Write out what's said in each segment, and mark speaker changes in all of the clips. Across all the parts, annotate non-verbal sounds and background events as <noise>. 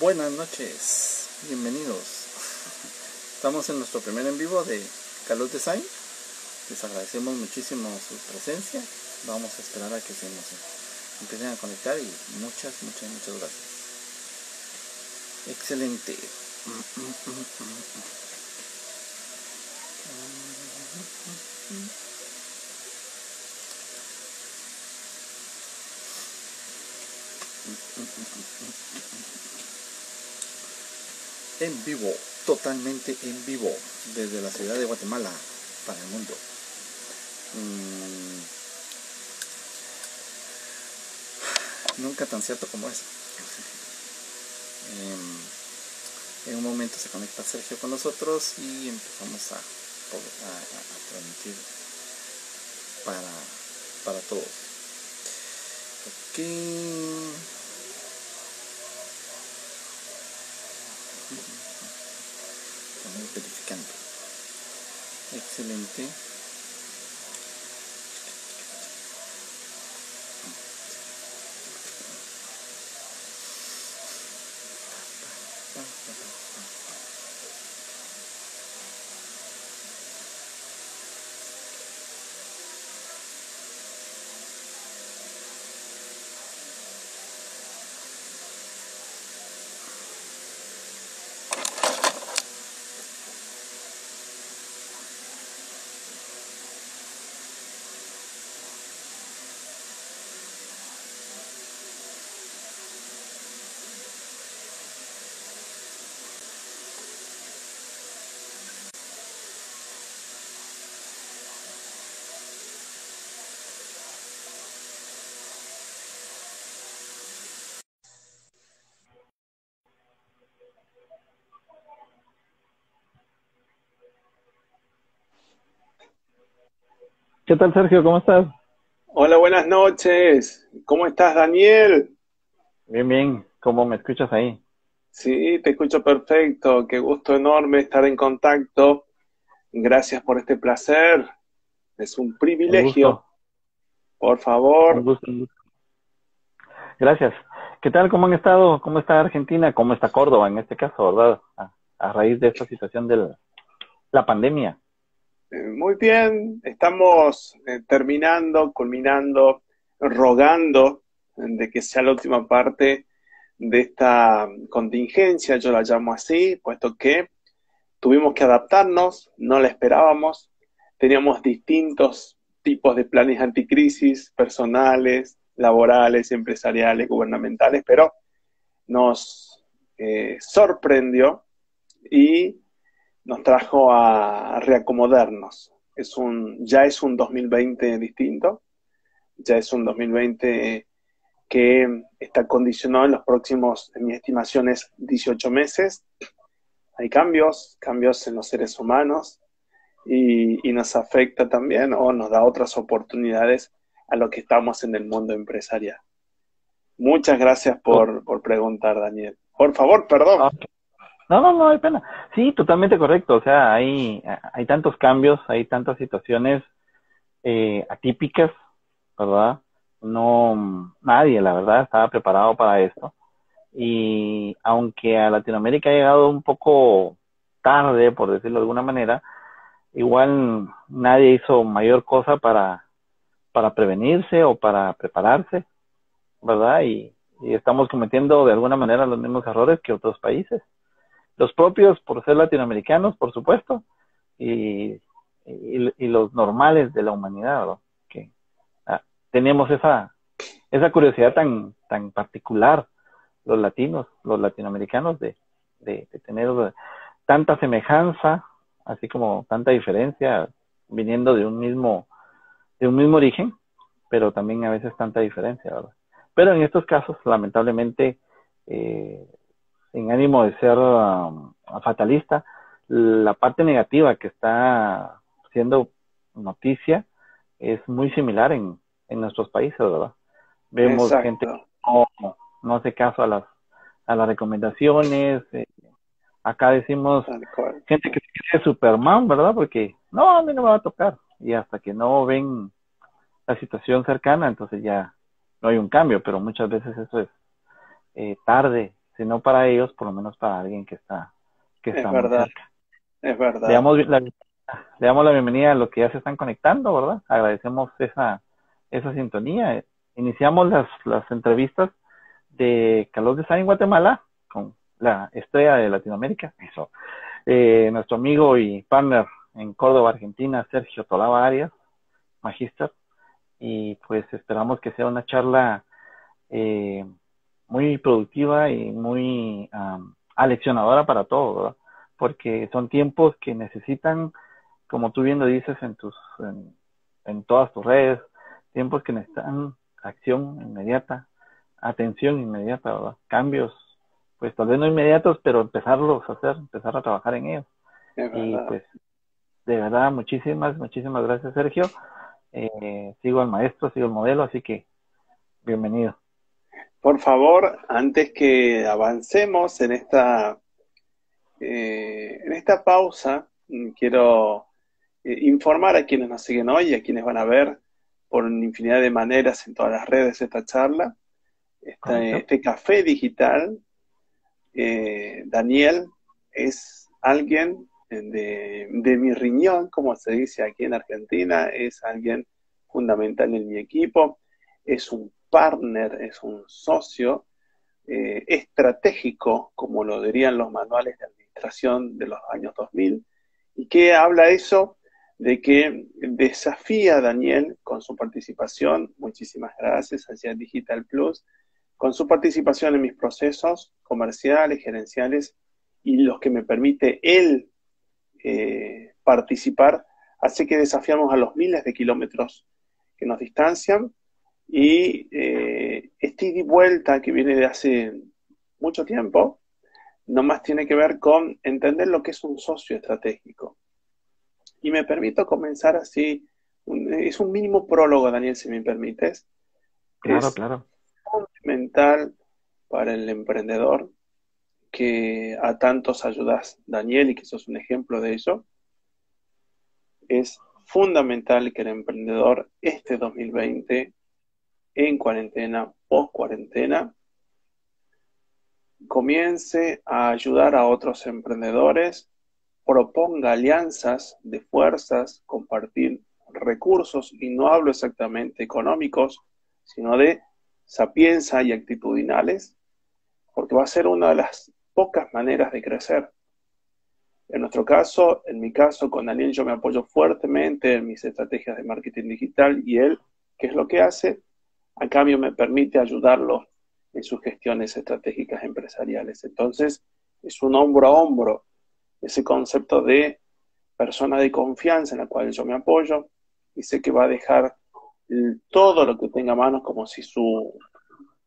Speaker 1: Buenas noches, bienvenidos. <laughs> Estamos en nuestro primer en vivo de Caluz Design. Les agradecemos muchísimo su presencia. Vamos a esperar a que se nos empiecen a conectar y muchas, muchas, muchas gracias. Excelente. En vivo, totalmente en vivo, desde la ciudad de Guatemala para el mundo. Mm. Nunca tan cierto como eso. Em, en un momento se conecta Sergio con nosotros y empezamos a, a, transmitir para, para todos. Aquí. Estamos verificando. Excelente.
Speaker 2: ¿Qué tal, Sergio? ¿Cómo estás?
Speaker 3: Hola, buenas noches. ¿Cómo estás, Daniel?
Speaker 2: Bien, bien. ¿Cómo me escuchas ahí?
Speaker 3: Sí, te escucho perfecto. Qué gusto enorme estar en contacto. Gracias por este placer. Es un privilegio. por favor.
Speaker 2: Un gusto, Gracias. ¿Qué tal? ¿Cómo han estado? ¿Cómo está Argentina? ¿Cómo está Córdoba en este caso, verdad? A, raíz de esta situación de la pandemia.
Speaker 3: Eh, muy bien, estamos eh, terminando, culminando, rogando de que sea la última parte de esta contingencia, yo la llamo así, puesto que tuvimos que adaptarnos, no la esperábamos, teníamos distintos tipos de planes anticrisis, personales, laborales, empresariales, gubernamentales, pero nos eh, sorprendió y nos trajo a reacomodarnos. Es un, ya es un 2020 distinto, ya es un 2020 que está condicionado en los próximos, en mis estimaciones, 18 meses. Hay cambios, cambios en los seres humanos y, y nos afecta también o nos da otras oportunidades a lo que estamos en el mundo empresarial. Muchas gracias por, por preguntar, Daniel. Por favor, perdón. Ah,
Speaker 2: no, no, no hay pena. Sí, totalmente correcto. O sea, hay, hay tantos cambios, hay tantas situaciones eh, atípicas, ¿verdad? No, nadie, la verdad, estaba preparado para esto. Y aunque a Latinoamérica ha llegado un poco tarde, por decirlo de alguna manera, igual nadie hizo mayor cosa para, para prevenirse o para prepararse, ¿verdad? y estamos cometiendo de alguna manera los mismos errores que otros países los propios por ser latinoamericanos, por supuesto, y, y, los normales de la humanidad, ¿no? que ah, tenemos esa, esa curiosidad tan, tan particular, los latinos, los latinoamericanos, de, de, tener tanta semejanza, así como tanta diferencia, viniendo de un mismo, de un mismo origen, pero también a veces tanta diferencia, ¿verdad? Pero en estos casos, lamentablemente, eh, en ánimo de ser um, fatalista, la parte negativa que está siendo noticia es muy similar en, en nuestros países, ¿verdad? Vemos gente que no, hace caso a las, a las recomendaciones. Eh, acá decimos gente que cree Superman, ¿verdad? Porque no, a mí no me va a tocar. Y hasta que no ven la situación cercana, entonces ya no hay un cambio, pero muchas veces eso es eh, tarde sino para ellos, por lo menos para alguien que está, que está
Speaker 3: es verdad, es verdad.
Speaker 2: Le damos, la, le damos la bienvenida a los que ya se están conectando, ¿verdad? Agradecemos esa, esa sintonía. Iniciamos las, las entrevistas de Carlos Design Guatemala con la estrella de Latinoamérica, eso. Eh, nuestro amigo y partner en Córdoba, Argentina, Sergio Tolava Arias, magíster, y pues esperamos que sea una charla eh, muy productiva y muy um, aleccionadora para todos, ¿verdad? Porque son tiempos que necesitan, como tú bien lo dices en tus, en, en todas tus redes, tiempos que necesitan acción inmediata, atención inmediata, ¿verdad? Cambios, pues tal vez no inmediatos, pero empezarlos a hacer, empezar a trabajar en ellos. Y pues, de verdad, muchísimas, muchísimas gracias, Sergio. Eh, sigo al maestro, sigo el modelo, así que bienvenido.
Speaker 3: Por favor, antes que avancemos en esta, eh, en esta pausa, quiero eh, informar a quienes nos siguen hoy y a quienes van a ver por infinidad de maneras en todas las redes esta charla, este, este café digital. Eh, Daniel es alguien de, de mi riñón, como se dice aquí en Argentina, es alguien fundamental en mi equipo, es un partner, es un socio eh, estratégico, como lo dirían los manuales de administración de los años 2000. ¿Y qué habla eso? De que desafía a Daniel con su participación, muchísimas gracias hacia Digital Plus, con su participación en mis procesos comerciales, gerenciales y los que me permite él eh, participar, hace que desafiamos a los miles de kilómetros que nos distancian y eh, este ida y vuelta que viene de hace mucho tiempo, nomás tiene que ver con entender lo que es un socio estratégico. Y me permito comenzar así, es un mínimo prólogo, Daniel, si me permites.
Speaker 2: Claro, claro.
Speaker 3: Fundamental para el emprendedor que a tantos ayudas, Daniel, y que sos un ejemplo de ello. Es fundamental que el emprendedor este 2020 en cuarentena, post cuarentena, comience a ayudar a otros emprendedores, proponga alianzas de fuerzas, compartir recursos, y no hablo exactamente económicos, sino de sapienza y actitudinales, porque va a ser una de las pocas maneras de crecer. En nuestro caso, en mi caso, con Daniel yo me apoyo fuertemente en mis estrategias de marketing digital y él, ¿qué es lo que hace? A cambio me permite ayudarlo en sus gestiones estratégicas empresariales. Entonces, es un hombro a hombro ese concepto de persona de confianza en la cual yo me apoyo y sé que va a dejar todo lo que tenga a mano como si su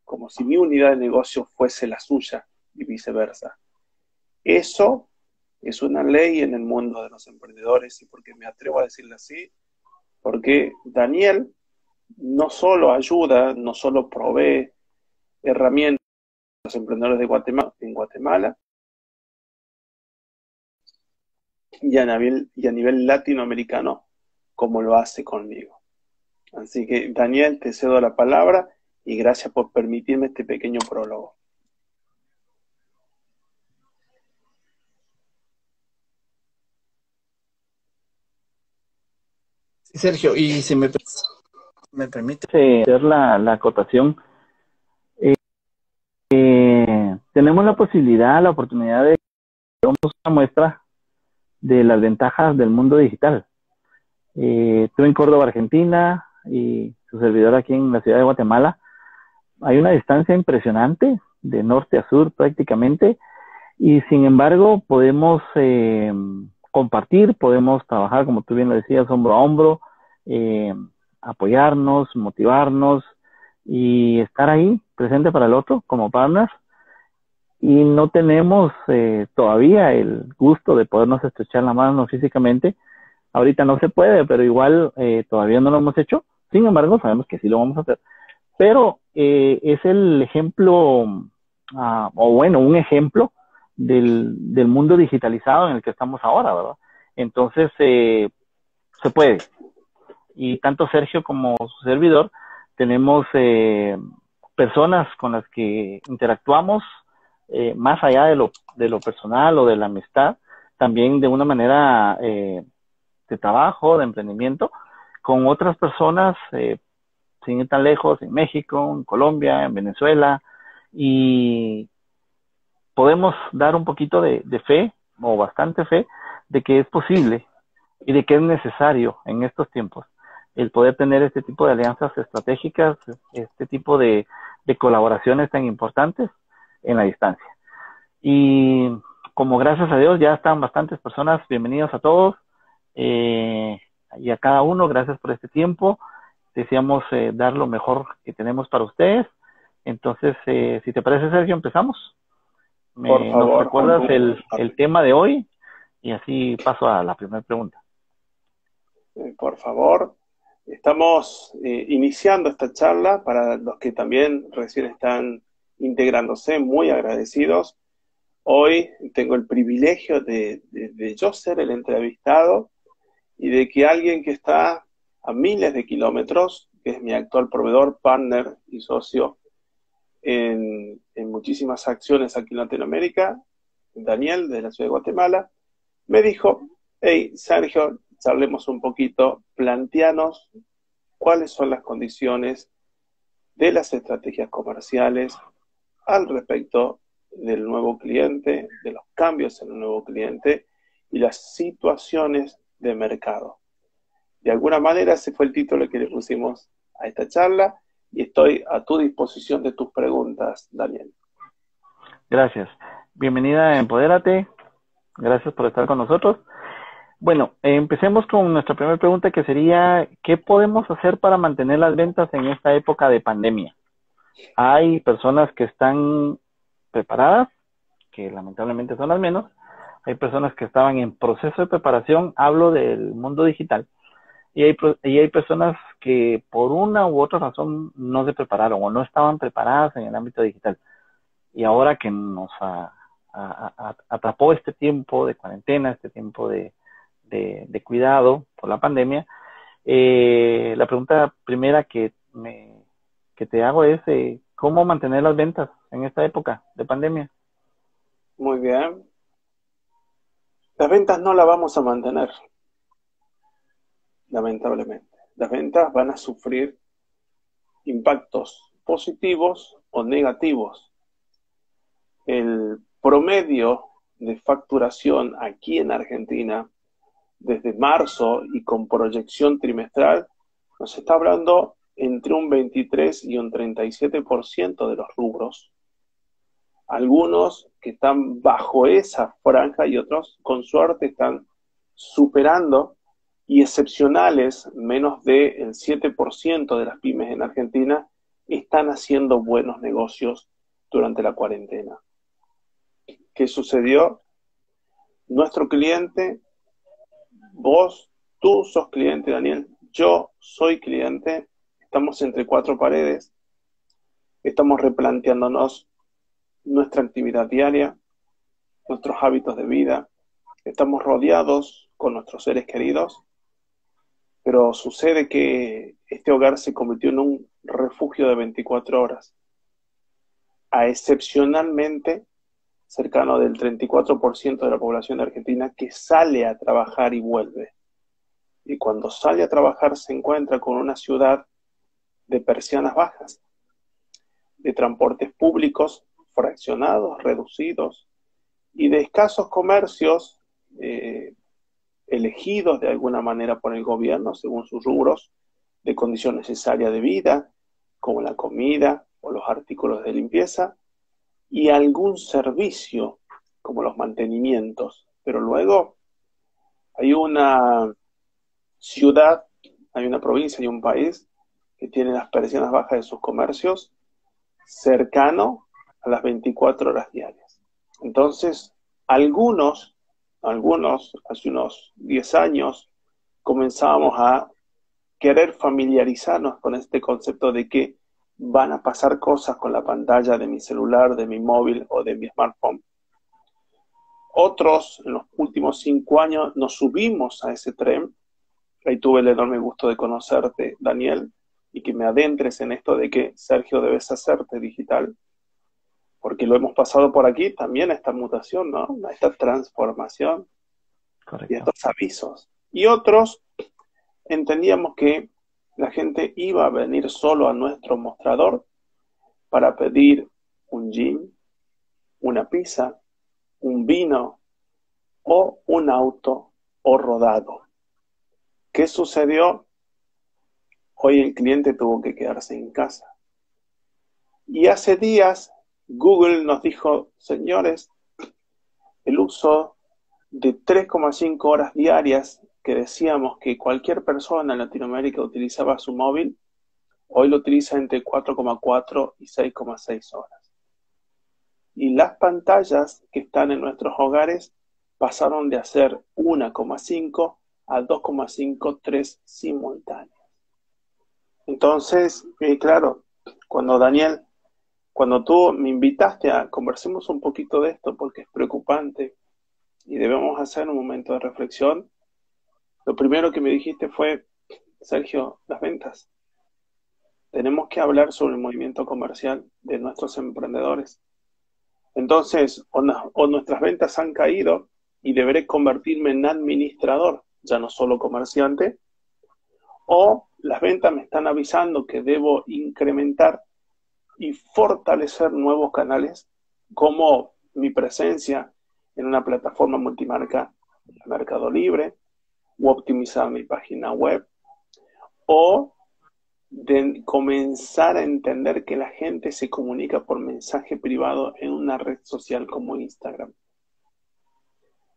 Speaker 3: como si mi unidad de negocio fuese la suya y viceversa. Eso es una ley en el mundo de los emprendedores y porque me atrevo a decirle así, porque Daniel no solo ayuda, no solo provee herramientas a los emprendedores de Guatemala, en Guatemala y a, nivel, y a nivel latinoamericano como lo hace conmigo. Así que Daniel, te cedo la palabra y gracias por permitirme este pequeño prólogo.
Speaker 1: Sergio, y si me me permite
Speaker 2: hacer la, la acotación. Eh, eh, tenemos la posibilidad, la oportunidad de una muestra de las ventajas del mundo digital. Eh, en Córdoba, Argentina, y su servidor aquí en la ciudad de Guatemala. Hay una distancia impresionante, de norte a sur prácticamente, y sin embargo podemos eh, compartir, podemos trabajar, como tú bien lo decías, hombro a hombro, eh, apoyarnos, motivarnos y estar ahí presente para el otro como partners. Y no tenemos eh, todavía el gusto de podernos estrechar la mano físicamente. Ahorita no se puede, pero igual eh, todavía no lo hemos hecho. Sin embargo, sabemos que sí lo vamos a hacer. Pero eh, es el ejemplo, ah, o bueno, un ejemplo del, del mundo digitalizado en el que estamos ahora, ¿verdad? Entonces, se puede, y tanto Sergio como su servidor tenemos eh, personas con las que interactuamos eh, más allá de lo, de lo personal o de la amistad, también de una manera eh, de trabajo, de emprendimiento, con otras personas, eh, sin ir tan lejos, en México, en Colombia, en Venezuela, y podemos dar un poquito de, de fe, o bastante fe, de que es posible y de que es necesario en estos tiempos el poder tener este tipo de alianzas estratégicas, este tipo de, de colaboraciones tan importantes en la distancia. Y como gracias a Dios ya están bastantes personas, bienvenidos a todos eh, y a cada uno, gracias por este tiempo. Deseamos eh, dar lo mejor que tenemos para ustedes. Entonces, eh, si te parece, Sergio, empezamos. Me, por favor, ¿Nos recuerdas el, el tema de hoy? Y así paso a la primera pregunta.
Speaker 3: Eh, por favor, estamos eh, iniciando esta charla para los que también recién están integrándose, muy agradecidos. Hoy tengo el privilegio de, yo ser el entrevistado y de que alguien que está a miles de kilómetros, que es mi actual proveedor, partner y socio en, en muchísimas acciones aquí en Latinoamérica, Daniel de la ciudad de Guatemala, me dijo, hey, Sergio, charlemos un poquito, planteanos cuáles son las condiciones de las estrategias comerciales al respecto del nuevo cliente, de los cambios en el nuevo cliente y las situaciones de mercado. De alguna manera ese fue el título que le pusimos a esta charla y estoy a tu disposición de tus preguntas, Daniel.
Speaker 2: Gracias. Bienvenida a Empodérate. Gracias por estar con nosotros. Bueno, empecemos con nuestra primera pregunta que sería, ¿qué podemos hacer para mantener las ventas en esta época de pandemia? Hay personas que están preparadas, que lamentablemente son las menos. Hay personas que estaban en proceso de preparación, hablo del mundo digital. Y hay, y hay personas que por una u otra razón no se prepararon o no estaban preparadas en el ámbito digital. Y ahora que nos atrapó este tiempo de cuarentena, este tiempo de, de, cuidado por la pandemia, eh, la pregunta primera que, me, que te hago es eh, cómo mantener las ventas en esta época de pandemia.
Speaker 3: Muy bien. Las ventas no las vamos a mantener, lamentablemente. Las ventas van a sufrir impactos positivos o negativos. El promedio de facturación aquí en Argentina desde marzo y con proyección trimestral, nos está hablando entre un 23 y un 37% de los rubros. Algunos que están bajo esa franja y otros, con suerte, están superando y excepcionales, menos del 7% de las pymes en Argentina, están haciendo buenos negocios durante la cuarentena. ¿Qué sucedió? Nuestro cliente Vos, tú sos cliente, Daniel. Yo soy cliente. Estamos entre cuatro paredes. Estamos replanteándonos nuestra actividad diaria, nuestros hábitos de vida. Estamos rodeados con nuestros seres queridos. Pero sucede que este hogar se convirtió en un refugio de 24 horas. A excepcionalmente cercano del 34% de la población argentina que sale a trabajar y vuelve. Y cuando sale a trabajar se encuentra con una ciudad de persianas bajas, de transportes públicos fraccionados, reducidos, y de escasos comercios eh, elegidos de alguna manera por el gobierno según sus rubros de condición necesaria de vida, como la comida o los artículos de limpieza, y algún servicio como los mantenimientos. Pero luego hay una ciudad, hay una provincia y un país que tiene las persianas bajas de sus comercios cercano a las 24 horas diarias. Entonces, algunos, algunos, hace unos 10 años, comenzábamos a querer familiarizarnos con este concepto de que van a pasar cosas con la pantalla de mi celular, de mi móvil o de mi smartphone. Otros, en los últimos cinco años, nos subimos a ese tren. Ahí tuve el enorme gusto de conocerte, Daniel, y que me adentres en esto de que, Sergio, debes hacerte digital. porque lo hemos pasado por aquí, también esta mutación, ¿no? Esta transformación y estos avisos. Y otros entendíamos que la gente iba a venir solo a nuestro mostrador para pedir un gin, una pizza, un vino o un auto o rodado. ¿Qué sucedió? Hoy el cliente tuvo que quedarse en casa. Y hace días Google nos dijo, señores, el uso de 3,5 horas diarias que decíamos que cualquier persona en Latinoamérica utilizaba su móvil, hoy lo utiliza entre 4,4 y 6,6 horas. Y las pantallas que están en nuestros hogares pasaron de hacer 1,5 a 2,5, 3 simultáneas. Entonces, eh, claro, cuando Daniel, cuando tú me invitaste a conversemos un poquito de esto, porque es preocupante y debemos hacer un momento de reflexión, lo primero que me dijiste fue, Sergio, las ventas. Tenemos que hablar sobre el movimiento comercial de nuestros emprendedores. Entonces, o, nuestras ventas han caído y deberé convertirme en administrador, ya no solo comerciante, o las ventas me están avisando que debo incrementar y fortalecer nuevos canales como mi presencia en una plataforma multimarca, Mercado Libre, o optimizar mi página web, o de comenzar a entender que la gente se comunica por mensaje privado en una red social como Instagram.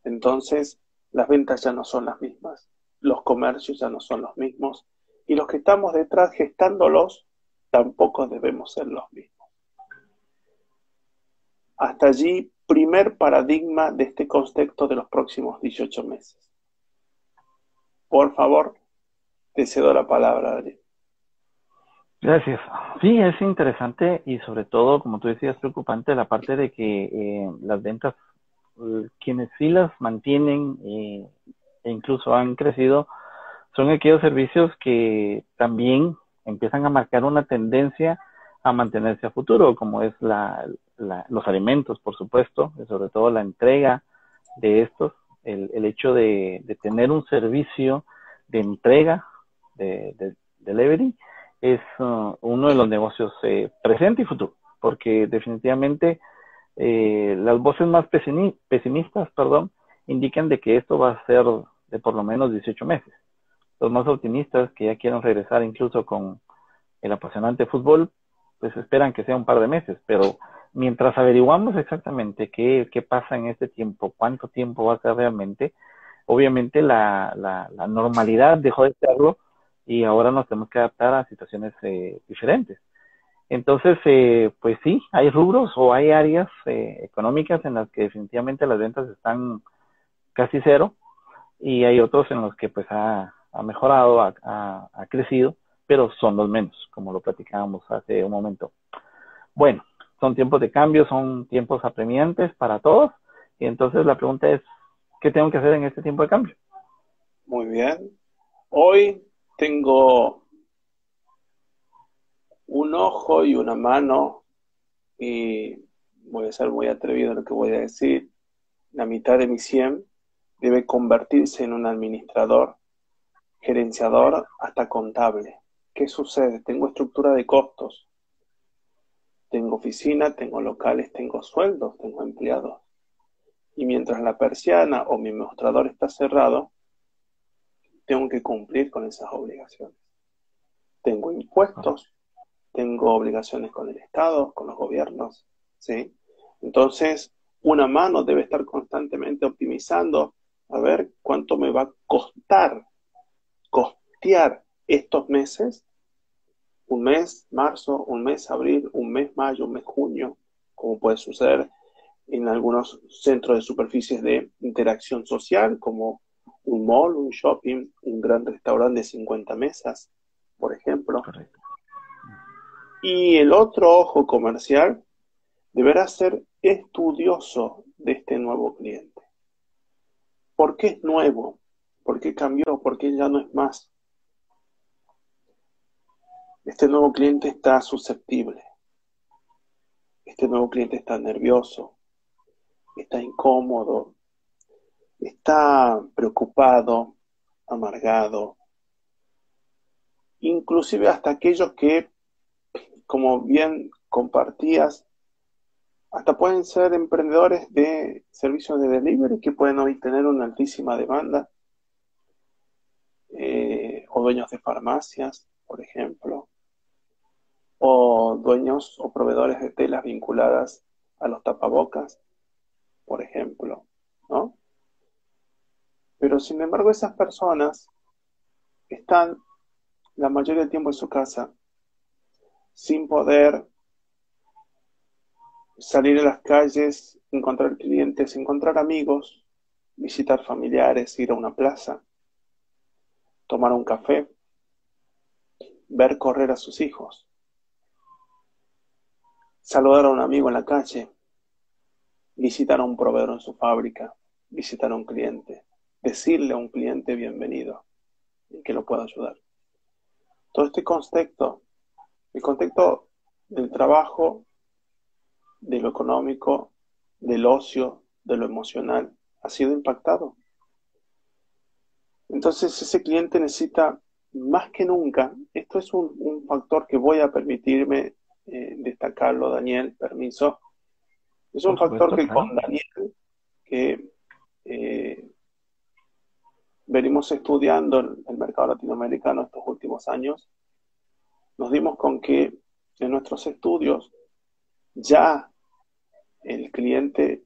Speaker 3: Entonces, las ventas ya no son las mismas, los comercios ya no son los mismos, y los que estamos detrás gestándolos tampoco debemos ser los mismos. Hasta allí, primer paradigma de este contexto de los próximos 18 meses. Por favor, te cedo la palabra, Adrián.
Speaker 2: Gracias. Sí, es interesante y sobre todo, como tú decías, preocupante la parte de que eh, las ventas, eh, quienes sí las mantienen eh, e incluso han crecido, son aquellos servicios que también empiezan a marcar una tendencia a mantenerse a futuro, como es la, los alimentos, por supuesto, y sobre todo la entrega de estos, el, el hecho de, de, tener un servicio de entrega de, de delivery es uh, uno de los negocios eh, presente y futuro, porque definitivamente eh, las voces más pesimistas, perdón, indican de que esto va a ser de por lo menos 18 meses. Los más optimistas que ya quieren regresar incluso con el apasionante fútbol, pues esperan que sea un par de meses, pero mientras averiguamos exactamente qué, qué pasa en este tiempo, cuánto tiempo va a ser realmente, obviamente la, la, normalidad dejó de serlo y ahora nos tenemos que adaptar a situaciones eh, diferentes. Entonces, eh, pues sí, hay rubros o hay áreas eh, económicas en las que definitivamente las ventas están casi cero y hay otros en los que pues ha, ha mejorado, ha, ha, crecido, pero son los menos, como lo platicábamos hace un momento. Bueno, son tiempos de cambio, son tiempos apremiantes para todos y entonces la pregunta es, ¿qué tengo que hacer en este tiempo de cambio?
Speaker 3: Muy bien. Hoy tengo un ojo y una mano y voy a ser muy atrevido en lo que voy a decir. La mitad de mi 100 debe convertirse en un administrador, gerenciador, hasta contable. ¿Qué sucede? Tengo estructura de costos. Tengo oficina, tengo locales, tengo sueldos, tengo empleados. Y mientras la persiana o mi mostrador está cerrado, tengo que cumplir con esas obligaciones. Tengo impuestos, tengo obligaciones con el Estado, con los gobiernos, ¿sí? Entonces, una mano debe estar constantemente optimizando a ver cuánto me va a costar costear estos meses, un mes marzo, un mes abril, un mes mayo, un mes junio, como puede suceder en algunos centros de superficies de interacción social, como un mall, un shopping, un gran restaurante de 50 mesas, por ejemplo. Y el otro ojo comercial deberá ser estudioso de este nuevo cliente. ¿Por qué es nuevo? ¿Por qué cambió? ¿Por qué ya no es más? Este nuevo cliente está susceptible. este nuevo cliente está nervioso, está incómodo, está preocupado, amargado, inclusive hasta aquellos que, como bien compartías, hasta pueden ser emprendedores de servicios de delivery que pueden hoy tener una altísima demanda, eh, o dueños de farmacias, por ejemplo, o dueños o proveedores de telas vinculadas a los tapabocas, por ejemplo, ¿no? Pero sin embargo esas personas están la mayoría del tiempo en su casa sin poder salir a las calles, encontrar clientes, encontrar amigos, visitar familiares, ir a una plaza, tomar un café, ver correr a sus hijos, saludar a un amigo en la calle, visitar a un proveedor en su fábrica, visitar a un cliente, decirle a un cliente bienvenido y que lo pueda ayudar. Todo este contexto, el contexto del trabajo de lo económico, del ocio, de lo emocional, ha sido impactado. Entonces ese cliente necesita más que nunca, esto es un, factor que voy a permitirme eh, destacarlo, Daniel, permiso, es un factor que con Daniel, que eh, venimos estudiando el mercado latinoamericano estos últimos años, nos dimos con que en nuestros estudios ya el cliente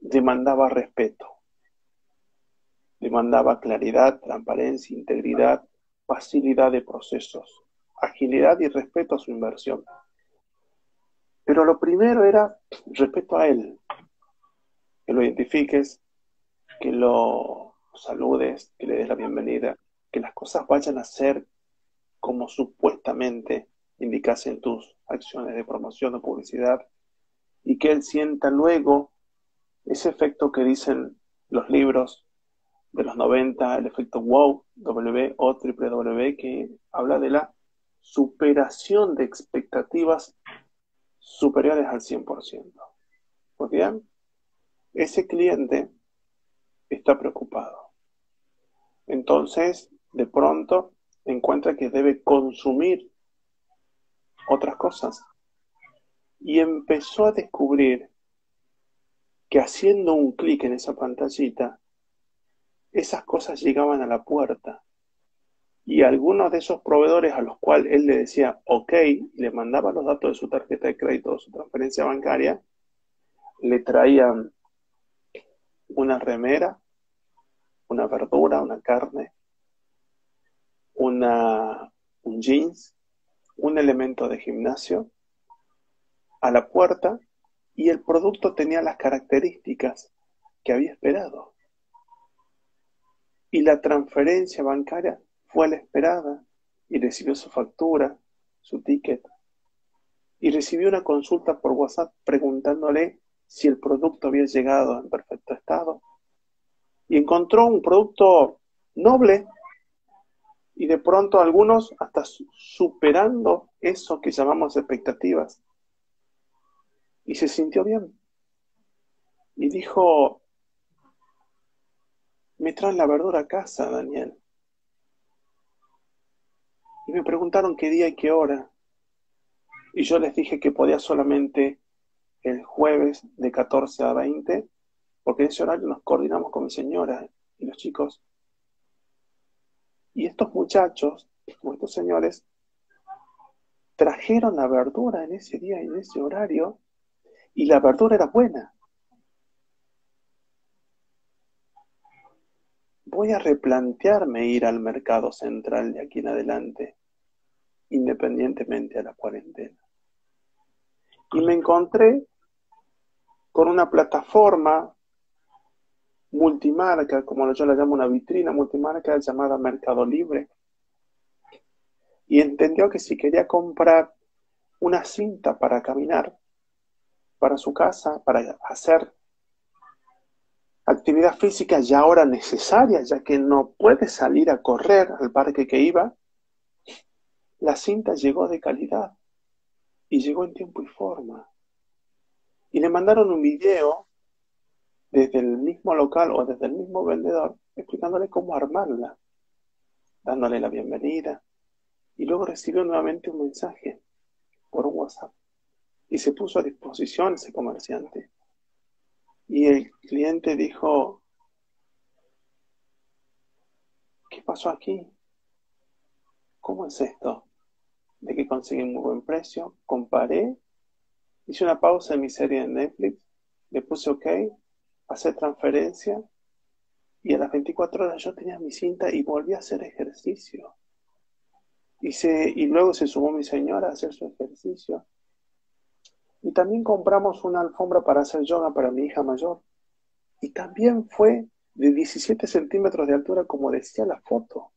Speaker 3: demandaba respeto, demandaba claridad, transparencia, integridad, facilidad de procesos, agilidad y respeto a su inversión. Pero lo primero era respeto a él, que lo identifiques, que lo saludes, que le des la bienvenida, que las cosas vayan a ser como supuestamente indicasen tus acciones de promoción o publicidad y que él sienta luego ese efecto que dicen los libros de los 90, el efecto WOW, W o W, que habla de la superación de expectativas superiores al 100%. ¿Muy bien? Ese cliente está preocupado. Entonces, de pronto, encuentra que debe consumir otras cosas y empezó a descubrir que haciendo un clic en esa pantallita, esas cosas llegaban a la puerta. Y algunos de esos proveedores a los cuales él le decía, ok, le mandaba los datos de su tarjeta de crédito o su transferencia bancaria, le traían una remera, una verdura, una carne, un jeans, un elemento de gimnasio a la puerta y el producto tenía las características que había esperado. Y la transferencia bancaria fue la esperada y recibió su factura, su ticket. Y recibió una consulta por WhatsApp preguntándole si el producto había llegado en perfecto estado. Y encontró un producto noble y de pronto algunos hasta superando eso que llamamos expectativas y se sintió bien. Y dijo, me traen la verdura a casa, Daniel. Y me preguntaron qué día y qué hora. Y yo les dije que podía solamente el jueves de 14 a 20, porque en ese horario nos coordinamos con mi señora y los chicos. Y estos muchachos, o estos señores, trajeron la verdura en ese día y en ese horario y la verdura era buena. Voy a replantearme ir al mercado central de aquí en adelante, independientemente de la cuarentena. Y me encontré con una plataforma multimarca, como yo la llamo una vitrina multimarca llamada Mercado Libre. Y entendió que si quería comprar una cinta para caminar, para su casa, para hacer actividad física ya ahora necesaria, ya que no puede salir a correr al parque que iba, la cinta llegó de calidad y llegó en tiempo y forma. y le mandaron un video desde el mismo local o desde el mismo vendedor explicándole cómo armarla, dándole la bienvenida. Y luego recibió nuevamente un mensaje por WhatsApp y se puso a disposición ese comerciante. Y el cliente dijo, ¿qué pasó aquí? ¿Cómo es esto? De que conseguí un muy buen precio, comparé, hice una pausa en mi serie de Netflix, le puse OK, pasé transferencia y a las 24 horas yo tenía mi cinta y volví a hacer ejercicio. Y, y luego se sumó mi señora a hacer su ejercicio. Y también compramos una alfombra para hacer yoga para mi hija mayor. Y también fue de 17 centímetros de altura, como decía la foto.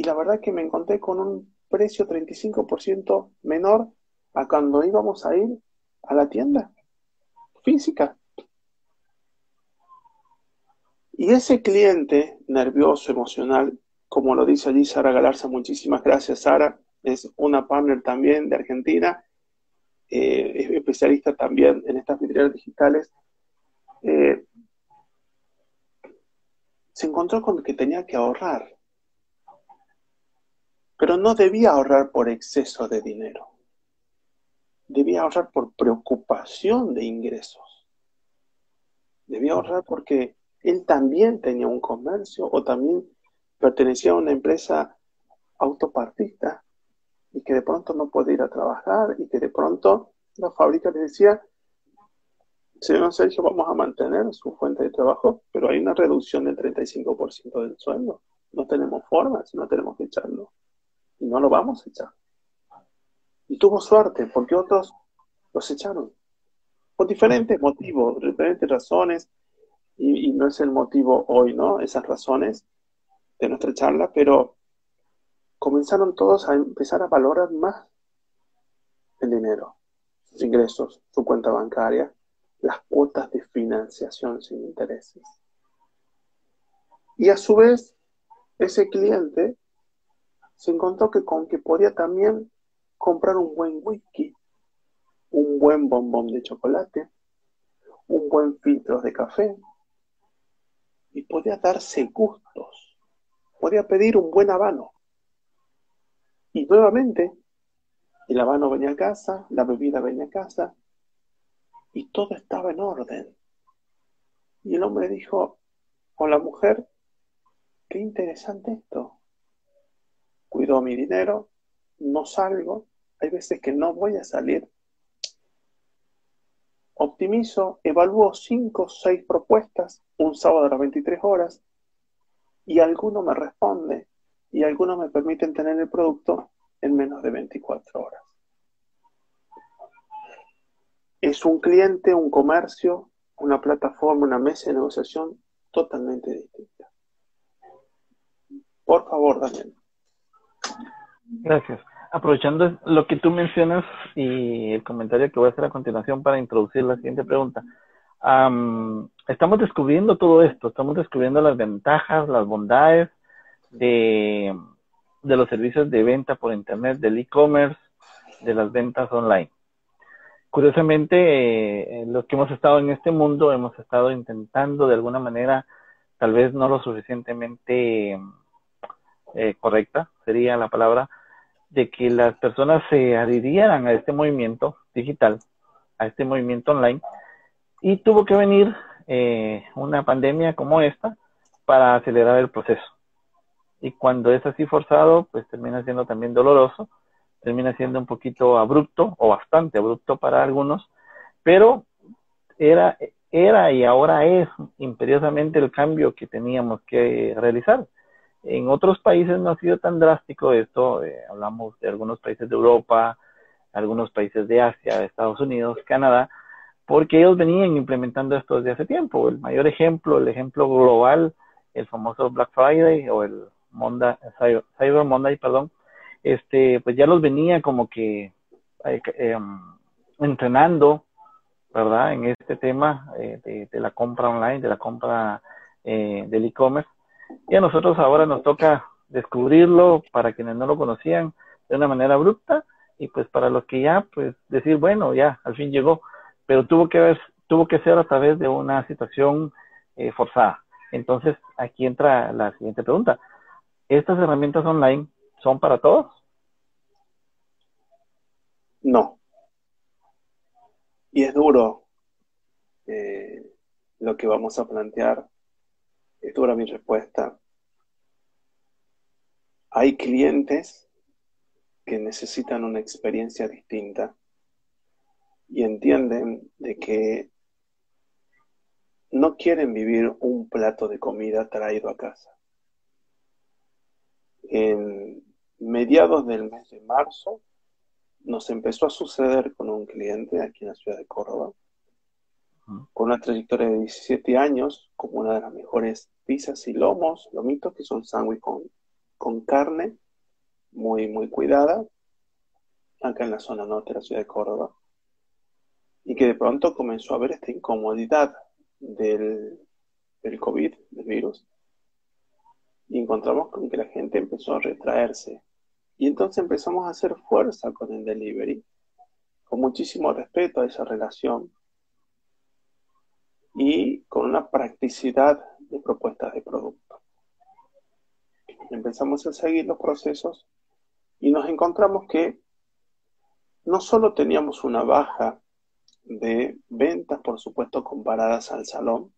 Speaker 3: Y la verdad que me encontré con un precio 35% menor a cuando íbamos a ir a la tienda física. Y ese cliente nervioso, emocional, como lo dice allí Sara Galarza, muchísimas gracias Sara, es una partner también de Argentina, eh, es especialista también en estas vidrieras digitales, eh, se encontró con que tenía que ahorrar, pero no debía ahorrar por exceso de dinero, debía ahorrar por preocupación de ingresos, debía ahorrar porque él también tenía un comercio o también pertenecía a una empresa autopartista y que de pronto no podía ir a trabajar y que de pronto la fábrica le decía, señor Sergio, vamos a mantener su fuente de trabajo, pero hay una reducción del 35% del sueldo. No tenemos forma, no tenemos que echarlo. Y no lo vamos a echar. Y tuvo suerte, porque otros los echaron. Por diferentes motivos, diferentes razones, y, no es el motivo hoy, ¿no? Esas razones de nuestra charla, pero comenzaron todos a empezar a valorar más el dinero, sus ingresos, su cuenta bancaria, las cuotas de financiación sin intereses. Y a su vez, ese cliente se encontró que con que podía también comprar un buen whisky, un buen bombón de chocolate, un buen filtro de café, y podía darse gustos, podía pedir un buen habano. Y nuevamente, el habano venía a casa, la bebida venía a casa, y todo estaba en orden. Y el hombre dijo, o la mujer, qué interesante esto. Mi dinero, no salgo, hay veces que no voy a salir. Optimizo, evalúo cinco o seis propuestas un sábado a las 23 horas y alguno me responde y algunos me permiten tener el producto en menos de 24 horas. Es un cliente, un comercio, una plataforma, una mesa de negociación totalmente distinta. Por favor, Daniel.
Speaker 2: Gracias. Aprovechando lo que tú mencionas y el comentario que voy a hacer a continuación para introducir la siguiente pregunta estamos descubriendo todo esto, estamos descubriendo las ventajas, las bondades de, los servicios de venta por Internet, del e-commerce, de las ventas online. Curiosamente, eh, los que hemos estado en este mundo hemos estado intentando de alguna manera, tal vez no lo suficientemente eh, correcta, sería la palabra, de que las personas se adhirieran a este movimiento digital, a este movimiento online, y tuvo que venir eh, una pandemia como esta para acelerar el proceso. Y cuando es así forzado, pues termina siendo también doloroso, termina siendo un poquito abrupto o bastante abrupto para algunos, pero era, era y ahora es imperiosamente el cambio que teníamos que realizar. En otros países no ha sido tan drástico esto, eh, hablamos de algunos países de Europa, algunos países de Asia, Estados Unidos, Canadá, porque ellos venían implementando esto desde hace tiempo. El mayor ejemplo, el ejemplo global, el famoso Black Friday o el Cyber Monday, perdón, este, pues ya los venía como que eh, em, entrenando, ¿verdad? En este tema eh, de, la compra online, de la compra eh, del e-commerce. Y a nosotros ahora nos toca descubrirlo para quienes no lo conocían de una manera abrupta y pues para los que ya, pues decir, bueno, ya, al fin llegó, pero tuvo que ver, tuvo que ser a través de una situación eh, forzada. Entonces, aquí entra la siguiente pregunta. ¿Estas herramientas online son para todos?
Speaker 3: No. Y es duro eh, lo que vamos a plantear. Es dura mi respuesta. Hay clientes que necesitan una experiencia distinta y entienden de que no quieren vivir un plato de comida traído a casa. En mediados del mes de marzo nos empezó a suceder con un cliente aquí en la ciudad de Córdoba, con una trayectoria de 17 años, como una de las mejores pizzas y lomos, lomitos, que son sándwich con, con carne, muy, muy cuidada, acá en la zona norte de la ciudad de Córdoba, y que de pronto comenzó a ver esta incomodidad del, del COVID, del virus, y encontramos con que la gente empezó a retraerse. Y entonces empezamos a hacer fuerza con el delivery, con muchísimo respeto a esa relación y con una practicidad de propuestas de producto. Empezamos a seguir los procesos y nos encontramos que no solo teníamos una baja de ventas, por supuesto, comparadas al salón,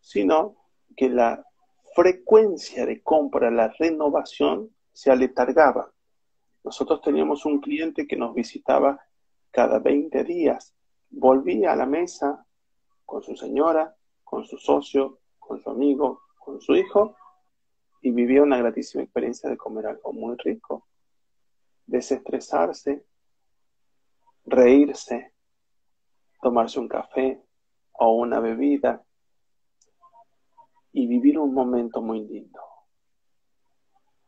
Speaker 3: sino que la frecuencia de compra, la renovación, se aletargaba. Nosotros teníamos un cliente que nos visitaba cada 20 días, volvía a la mesa con su señora, con su socio, con su amigo, con su hijo, y vivía una gratísima experiencia de comer algo muy rico, desestresarse, reírse, tomarse un café o una bebida y vivir un momento muy lindo.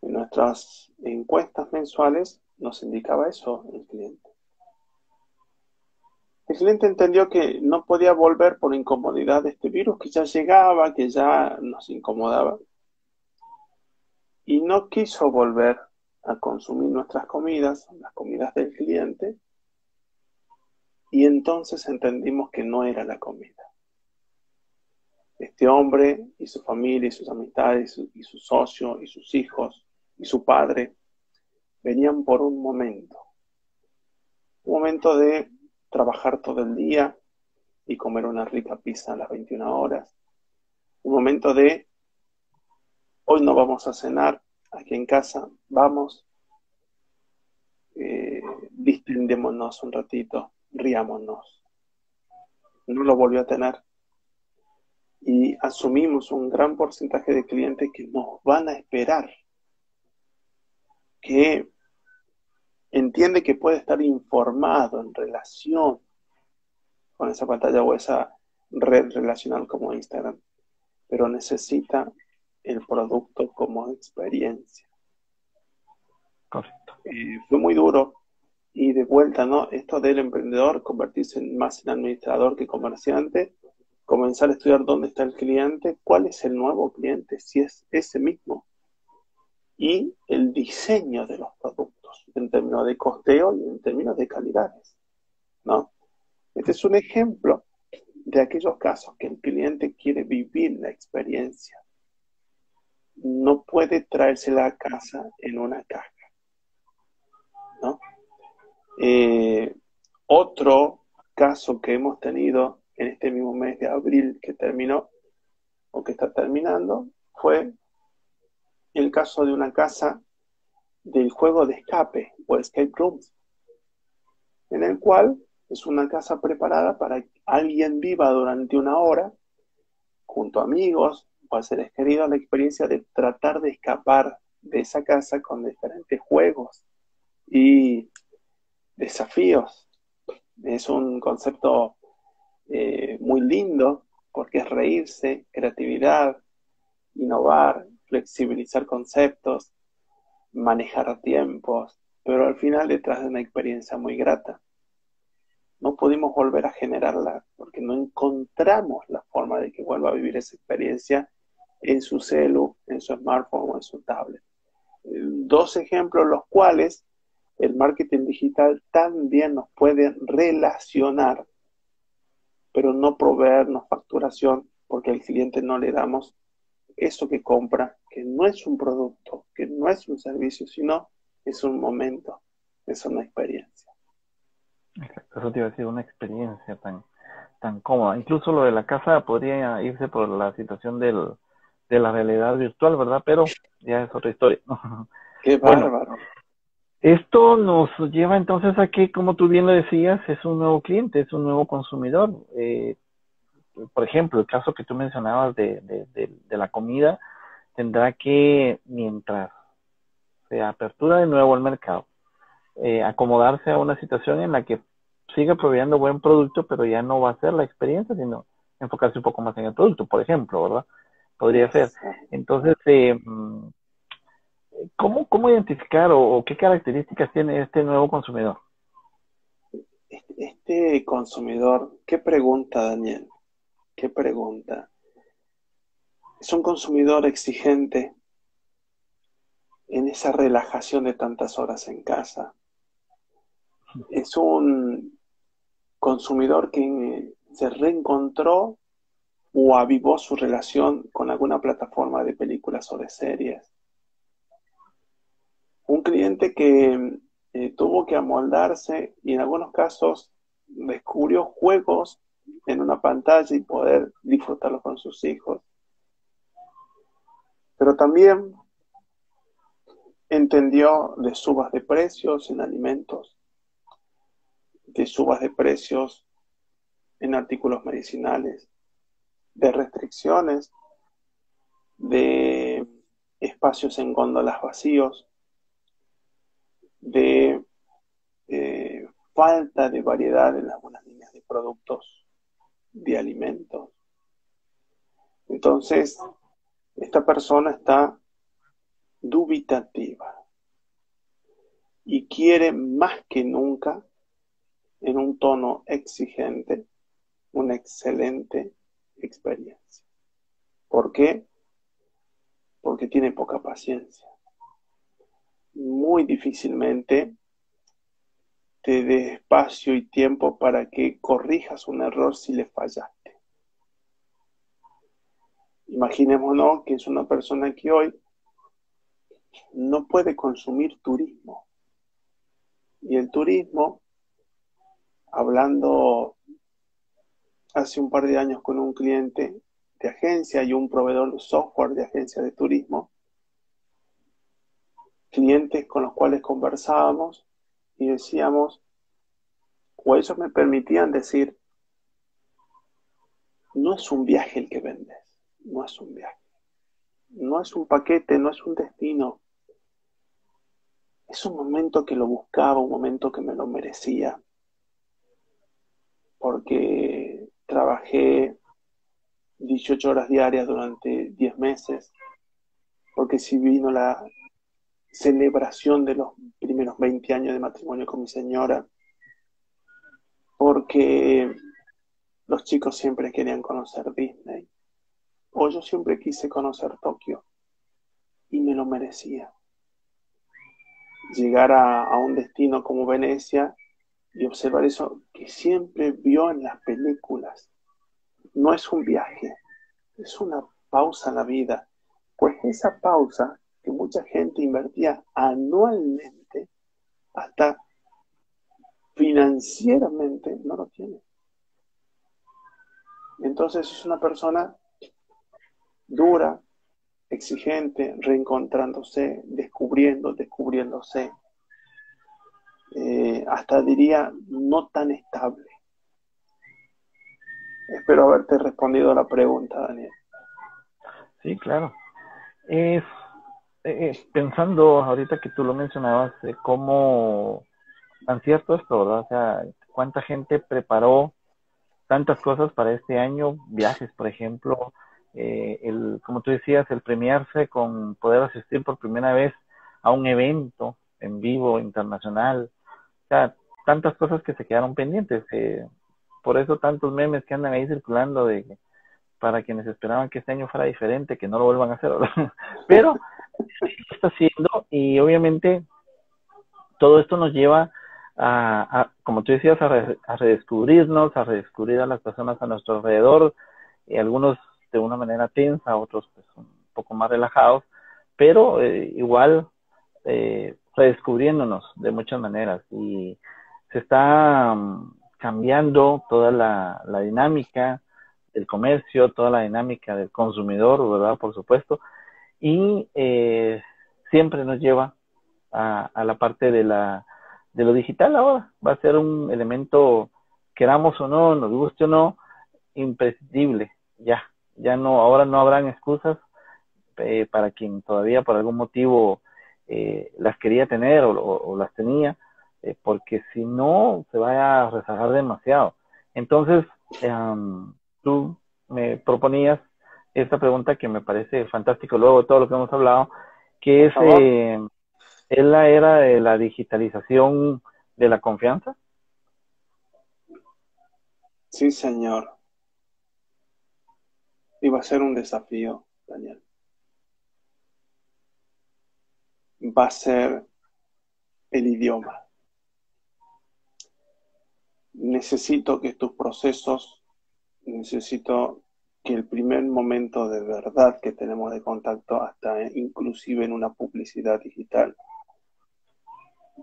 Speaker 3: En nuestras encuestas mensuales nos indicaba eso el cliente. El cliente entendió que no podía volver por incomodidad de este virus que ya llegaba, que ya nos incomodaba. Y no quiso volver a consumir nuestras comidas, las comidas del cliente, y entonces entendimos que no era la comida. Este hombre y su familia y sus amistades y su, socio y sus hijos y su padre venían por un momento. Un momento de trabajar todo el día y comer una rica pizza a las 21 horas. Un momento de, hoy no vamos a cenar aquí en casa, vamos, eh, un ratito, riámonos. No lo volvió a tener y asumimos un gran porcentaje de clientes que nos van a esperar, que entiende que puede estar informado en relación con esa pantalla o esa red relacional como Instagram, pero necesita el producto como experiencia.
Speaker 2: Correcto.
Speaker 3: Eh, fue muy duro y de vuelta, ¿no? Esto del emprendedor, convertirse más en administrador que comerciante, comenzar a estudiar dónde está el cliente, cuál es el nuevo cliente, si es ese mismo, y el diseño de los productos en términos de costeo y en términos de calidades, ¿no? Este es un ejemplo de aquellos casos que el cliente quiere vivir la experiencia. No puede traérsela a casa en una caja, ¿no? Eh, otro caso que hemos tenido en este mismo mes de abril que terminó o que está terminando fue el caso de una casa del juego de escape o escape rooms, en el cual es una casa preparada para que alguien viva durante una hora junto a amigos o a seres la experiencia de tratar de escapar de esa casa con diferentes juegos y desafíos. Es un concepto eh, muy lindo porque es reírse, creatividad, innovar, flexibilizar conceptos, manejar tiempos, pero al final detrás de una experiencia muy grata. No pudimos volver a generarla porque no encontramos la forma de que vuelva a vivir esa experiencia en su celu, en su smartphone o en su tablet. Dos ejemplos los cuales el marketing digital también nos puede relacionar, pero no proveernos facturación porque al cliente no le damos eso que compra, que no es un producto, que no es un servicio, sino es un momento, es una experiencia.
Speaker 2: Exacto, eso te iba a decir, una experiencia tan, tan cómoda. Incluso lo de la casa podría irse por la situación del, de la realidad virtual, ¿verdad? Pero ya es otra historia. <laughs>
Speaker 3: Qué bárbaro.
Speaker 2: esto nos lleva entonces a que, como tú bien lo decías, es un nuevo cliente, es un nuevo consumidor. Eh, por ejemplo, el caso que tú mencionabas de, de, de, la comida, tendrá que, mientras se apertura de nuevo el mercado, eh, acomodarse a una situación en la que siga proveyendo buen producto, pero ya no va a ser la experiencia, sino enfocarse un poco más en el producto, por ejemplo, ¿verdad? Podría ser. Entonces, eh, ¿cómo, ¿cómo identificar o, qué características tiene este nuevo consumidor?
Speaker 3: Este consumidor, ¿qué pregunta, Daniel? ¿Qué pregunta? Es un consumidor exigente en esa relajación de tantas horas en casa. Es un consumidor que se reencontró o avivó su relación con alguna plataforma de películas o de series. Un cliente que eh, tuvo que amoldarse y en algunos casos descubrió juegos en una pantalla y poder disfrutarlo con sus hijos. Pero también entendió de subas de precios en alimentos, de subas de precios en artículos medicinales, de restricciones, de espacios en góndolas vacíos, de eh, falta de variedad en algunas líneas de productos de alimentos. Entonces, esta persona está dubitativa y quiere más que nunca, en un tono exigente, una excelente experiencia. ¿Por qué? Porque tiene poca paciencia. Muy difícilmente te dé espacio y tiempo para que corrijas un error si le fallaste. Imaginémonos que es una persona que hoy no puede consumir turismo. Y el turismo, hablando hace un par de años con un cliente de agencia y un proveedor de software de agencia de turismo, clientes con los cuales conversábamos y decíamos, o ellos me permitían decir, no es un viaje el que vendes, no es un viaje, no es un paquete, no es un destino, es un momento que lo buscaba, un momento que me lo merecía, porque trabajé 18 horas diarias durante 10 meses, porque si vino la celebración de los primeros 20 años de matrimonio con mi señora, porque los chicos siempre querían conocer Disney, o yo siempre quise conocer Tokio, y me lo merecía. Llegar a, a un destino como Venecia y observar eso que siempre vio en las películas. No es un viaje, es una pausa en la vida. Pues esa pausa que mucha gente invertía anualmente, hasta financieramente no lo tiene. Entonces es una persona dura, exigente, reencontrándose, descubriendo, descubriéndose, eh, hasta diría no tan estable. Espero haberte respondido a la pregunta, Daniel.
Speaker 2: Sí, claro. Es eh, eh, pensando ahorita que tú lo mencionabas, cómo tan cierto esto, ¿verdad? O sea, cuánta gente preparó tantas cosas para este año, viajes, por ejemplo, el, como tú decías, el premiarse con poder asistir por primera vez a un evento en vivo internacional, tantas cosas que se quedaron pendientes. Eh, por eso tantos memes que andan ahí circulando de para quienes esperaban que este año fuera diferente, que no lo vuelvan a hacer. <laughs> Pero está haciendo y obviamente todo esto nos lleva a, como tú decías, a, redescubrirnos, a redescubrir a las personas a nuestro alrededor, y algunos de una manera tensa, otros pues, un poco más relajados, pero eh, igual eh, redescubriéndonos de muchas maneras y se está mm, cambiando toda la, dinámica del comercio, toda la dinámica del consumidor, ¿verdad? Por supuesto, y eh, siempre nos lleva a, a la parte de la de lo digital ahora. Va a ser un elemento, queramos o no, nos guste o no, imprescindible. Ya, ya no, ahora no habrán excusas eh, para quien todavía por algún motivo eh, las quería tener o, las tenía, eh, porque si no se va a rezagar demasiado. Entonces, tú me proponías esta pregunta que me parece fantástico luego de todo lo que hemos hablado, que es ¿Es la era de la digitalización de la confianza?
Speaker 3: Sí, señor. Va a ser un desafío, Daniel. Va a ser el idioma. Necesito que tus procesos, necesito que el primer momento de verdad que tenemos de contacto, hasta inclusive en una publicidad digital,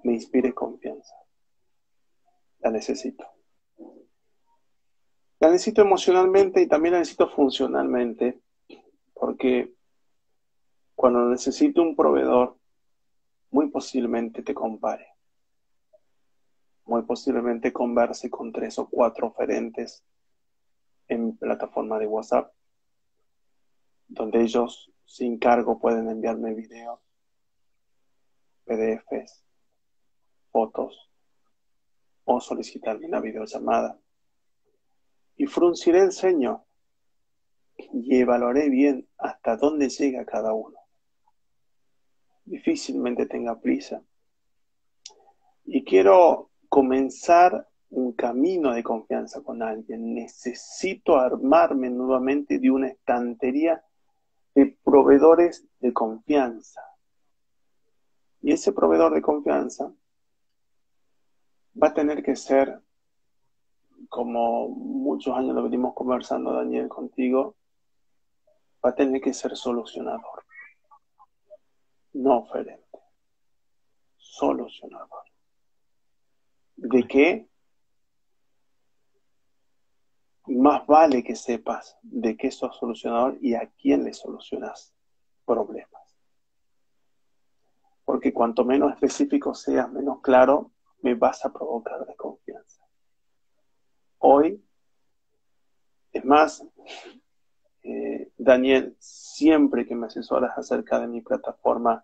Speaker 3: me inspire confianza. La necesito. La necesito emocionalmente y también la necesito funcionalmente, porque cuando necesito un proveedor, muy posiblemente te compare. Muy posiblemente converse con tres o cuatro oferentes en plataforma de WhatsApp, donde ellos sin cargo pueden enviarme videos, PDFs, fotos o solicitarme una videollamada. Y frunciré el ceño y evaluaré bien hasta dónde llega cada uno. Difícilmente tenga prisa. Y quiero comenzar un camino de confianza con alguien. Necesito armarme nuevamente de una estantería de proveedores de confianza. Y ese proveedor de confianza va a tener que ser, como muchos años lo venimos conversando, Daniel, contigo, va a tener que ser solucionador, no oferente, solucionador. ¿De qué? Más vale que sepas de qué sos solucionador y a quién le solucionas problemas. Porque cuanto menos específico seas, menos claro, me vas a provocar desconfianza. Hoy, es más, eh, Daniel, siempre que me asesoras acerca de mi plataforma,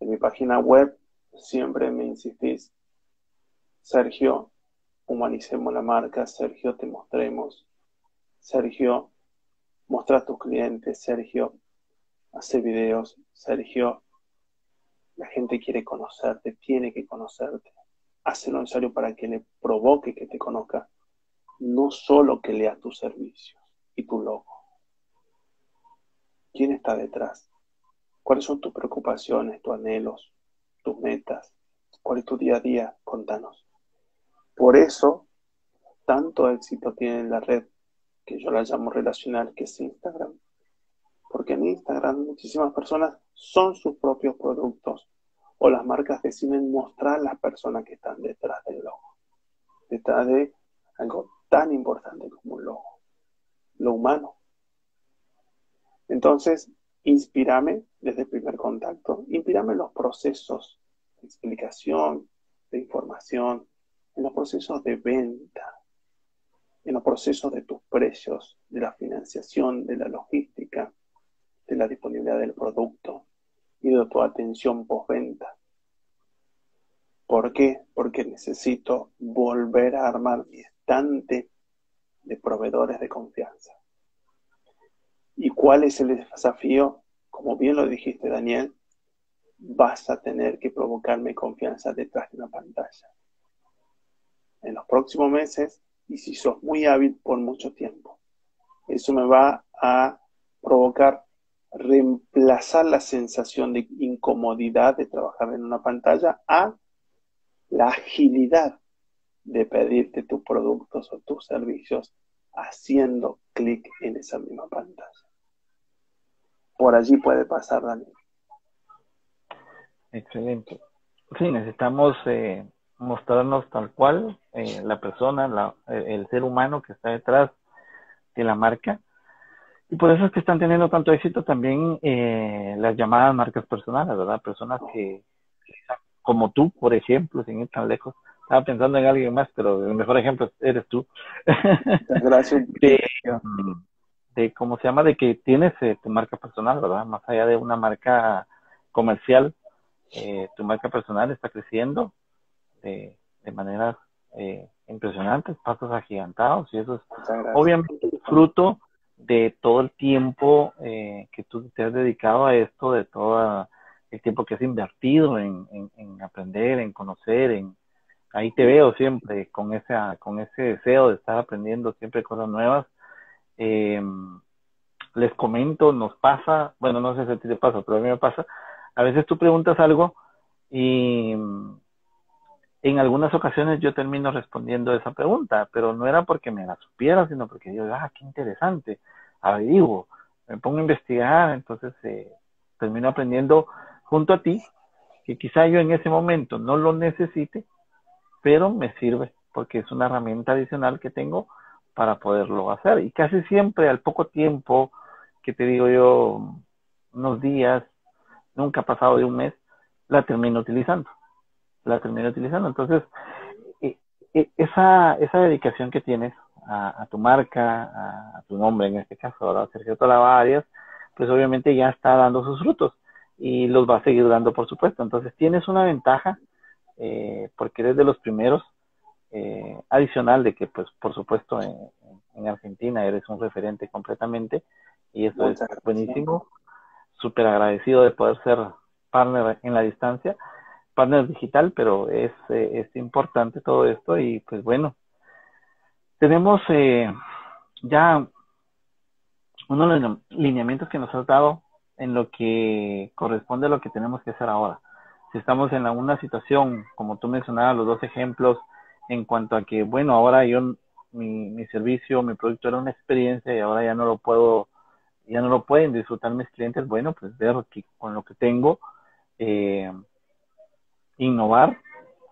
Speaker 3: de mi página web, siempre me insistís, Sergio, humanicemos la marca, Sergio, te mostremos, Sergio, mostra a tus clientes, Sergio, hace videos, Sergio, la gente quiere conocerte, tiene que conocerte. Hace lo necesario para que le provoque que te conozca, no solo que lea tus servicios y tu logo. ¿Quién está detrás? ¿Cuáles son tus preocupaciones, tus anhelos, tus metas? ¿Cuál es tu día a día? Contanos. Por eso, tanto éxito tiene la red que yo la llamo relacional, que es Instagram. Porque en Instagram muchísimas personas son sus propios productos o las marcas deciden mostrar las personas que están detrás del logo, detrás de algo tan importante como un logo, lo humano. Entonces, inspírame desde el primer contacto, inspírame en los procesos de explicación, de información, en los procesos de venta, en los procesos de tus precios, de la financiación, de la logística, de la disponibilidad del producto y de tu atención postventa. ¿Por qué? Porque necesito volver a armar mi estante de proveedores de confianza. ¿Y cuál es el desafío? Como bien lo dijiste, Daniel, vas a tener que provocarme confianza detrás de una pantalla. En los próximos meses, y si sos muy hábil por mucho tiempo. Eso me va a provocar reemplazar la sensación de incomodidad de trabajar en una pantalla a la agilidad de pedirte tus productos o tus servicios haciendo clic en esa misma pantalla. Por allí puede pasar, Daniel.
Speaker 2: Excelente. Sí, necesitamos eh, mostrarnos tal cual eh, la persona, el ser humano que está detrás de la marca. Y por eso es que están teniendo tanto éxito también eh, las llamadas marcas personales, ¿verdad? Personas que, como tú, por ejemplo, sin ir tan lejos, estaba pensando en alguien más, pero el mejor ejemplo eres tú.
Speaker 3: Gracias. <laughs>
Speaker 2: Um, de, cómo se llama, de que tienes eh, tu marca personal, ¿verdad? Más allá de una marca comercial, eh, tu marca personal está creciendo de, de maneras eh, impresionantes, pasos agigantados, y eso es obviamente fruto de todo el tiempo eh, que tú te has dedicado a esto, de todo el tiempo que has invertido en, en, aprender, en conocer, en ahí te veo siempre con ese, con ese deseo de estar aprendiendo siempre cosas nuevas. Eh, les comento, nos pasa, bueno, no sé si a ti te pasa, pero a mí me pasa, a veces tú preguntas algo y en algunas ocasiones yo termino respondiendo esa pregunta, pero no era porque me la supiera, sino porque yo, ah, qué interesante, averiguo, me pongo a investigar, entonces eh, termino aprendiendo junto a ti, que quizá yo en ese momento no lo necesite, pero me sirve, porque es una herramienta adicional que tengo para poderlo hacer. Y casi siempre al poco tiempo, que te digo yo, unos días, nunca ha pasado de un mes, la termino utilizando la termino utilizando. Entonces, e, e, esa, esa dedicación que tienes a, tu marca, a, tu nombre en este caso, ¿verdad? Sergio Tolavarias, pues obviamente ya está dando sus frutos y los va a seguir dando, por supuesto. Entonces, tienes una ventaja eh, porque eres de los primeros, eh, adicional de que, pues, por supuesto, en, en Argentina eres un referente completamente y eso es buenísimo. Súper agradecido de poder ser partner en la distancia partner digital, pero es, eh, es importante todo esto y pues bueno, tenemos eh, ya uno de los lineamientos que nos has dado en lo que corresponde a lo que tenemos que hacer ahora. Si estamos en una situación, como tú mencionabas, los dos ejemplos, en cuanto a que, bueno, ahora yo, mi, mi servicio, mi producto era una experiencia y ahora ya no lo puedo, ya no lo pueden disfrutar mis clientes, bueno, pues ver que con lo que tengo, eh, innovar,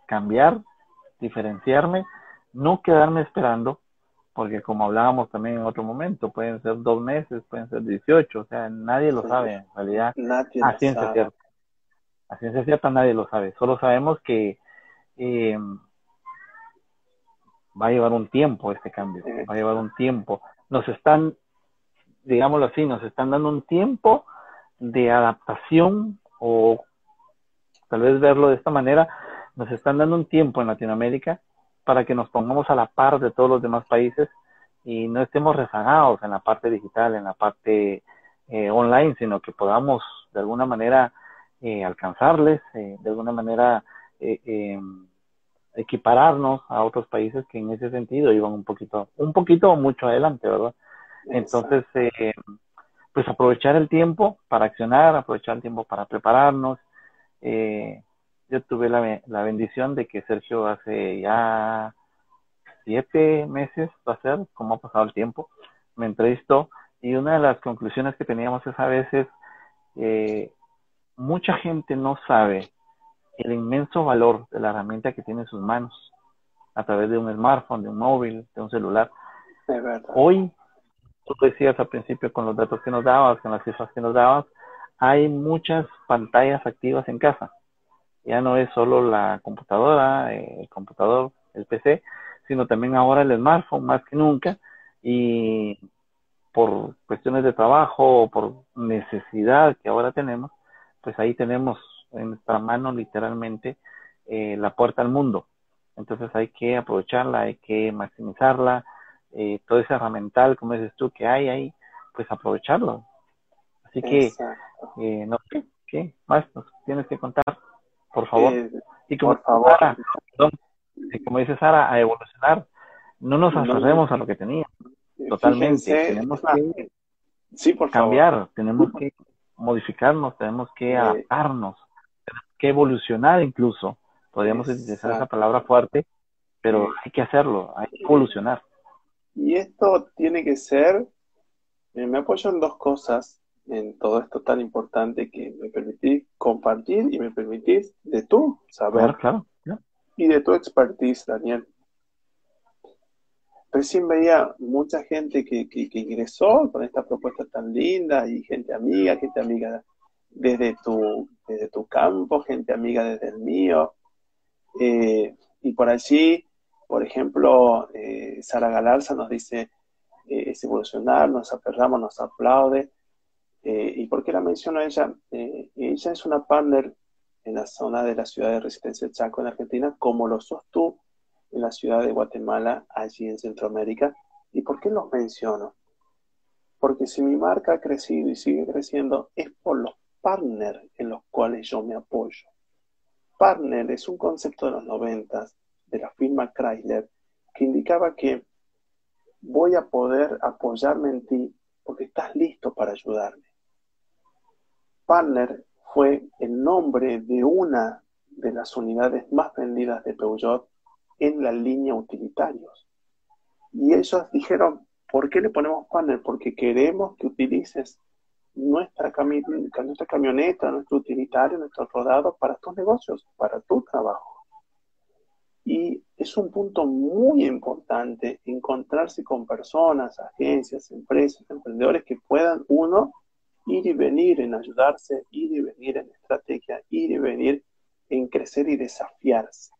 Speaker 2: cambiar, diferenciarme, no quedarme esperando, porque como hablábamos también en otro momento, pueden ser dos meses, pueden ser 18, o sea, nadie lo sabe en realidad. A ciencia cierta. A ciencia cierta nadie lo sabe, solo sabemos que eh, va a llevar un tiempo este cambio, va a llevar un tiempo. Nos están, digámoslo así, nos están dando un tiempo de adaptación o tal vez verlo de esta manera, nos están dando un tiempo en Latinoamérica para que nos pongamos a la par de todos los demás países y no estemos rezagados en la parte digital, en la parte eh, online, sino que podamos de alguna manera eh, alcanzarles, eh, de alguna manera em, equipararnos a otros países que en ese sentido iban un poquito, un poquito mucho adelante, ¿verdad? Entonces, pues aprovechar el tiempo para accionar, aprovechar el tiempo para prepararnos, eh, yo tuve la, la, bendición de que Sergio hace ya siete meses, va a ser, como ha pasado el tiempo, me entrevistó. Y una de las conclusiones que teníamos es a veces eh, mucha gente no sabe el inmenso valor de la herramienta que tiene en sus manos a través de un smartphone, de un móvil, de un celular. Hoy, tú decías al principio con los datos que nos dabas, con las cifras que nos dabas, hay muchas pantallas activas en casa. Ya no es solo la computadora, el computador, el PC, sino también ahora el smartphone más que nunca. Y por cuestiones de trabajo o por necesidad que ahora tenemos, pues ahí tenemos en nuestra mano literalmente eh, la puerta al mundo. Entonces hay que aprovecharla, hay que maximizarla, eh, todo ese herramental, como dices tú, que hay ahí, pues aprovecharlo. Así que, eh, no sé, ¿qué más nos tienes que contar? Por favor. Y como,
Speaker 3: por favor.
Speaker 2: Sara, como dice Sara, a evolucionar. No nos aferremos a lo que teníamos. Totalmente. tenemos que
Speaker 3: sí, por
Speaker 2: cambiar, tenemos que modificarnos, tenemos que adaptarnos, tenemos que evolucionar incluso Podríamos utilizar esa palabra fuerte, pero hay que hacerlo, hay que evolucionar.
Speaker 3: Y esto tiene que ser, eh, me apoyo en dos cosas, en todo esto tan importante que me permitís compartir y me permitís de tú saber.
Speaker 2: Claro,
Speaker 3: Y de tu expertise, Daniel. Recién veía mucha gente que, ingresó con esta propuesta tan linda y gente amiga, gente amiga desde tu, campo, gente amiga desde el mío. Eh, y por allí, por ejemplo, eh, Sara Galarza nos dice, eh, es evolucionar, nos aferramos, nos aplaude. ¿Y por qué la menciono a ella? ella es una partner en la zona de la ciudad de Resistencia Chaco en Argentina, como lo sos tú en la ciudad de Guatemala, allí en Centroamérica. ¿Y por qué los menciono? Porque si mi marca ha crecido y sigue creciendo, es por los partners en los cuales yo me apoyo. Partner es un concepto de los noventas de la firma Chrysler que indicaba que voy a poder apoyarme en ti porque estás listo para ayudarme. Partner fue el nombre de una de las unidades más vendidas de Peugeot en la línea utilitarios. Y ellos dijeron, ¿por qué le ponemos partner? Porque queremos que utilices nuestra, nuestra camioneta, nuestro utilitario, nuestro rodado para tus negocios, para tu trabajo. Y es un punto muy importante encontrarse con personas, agencias, empresas, emprendedores que puedan, uno, ir y venir en ayudarse, ir y venir en estrategia, ir y venir en crecer y desafiarse.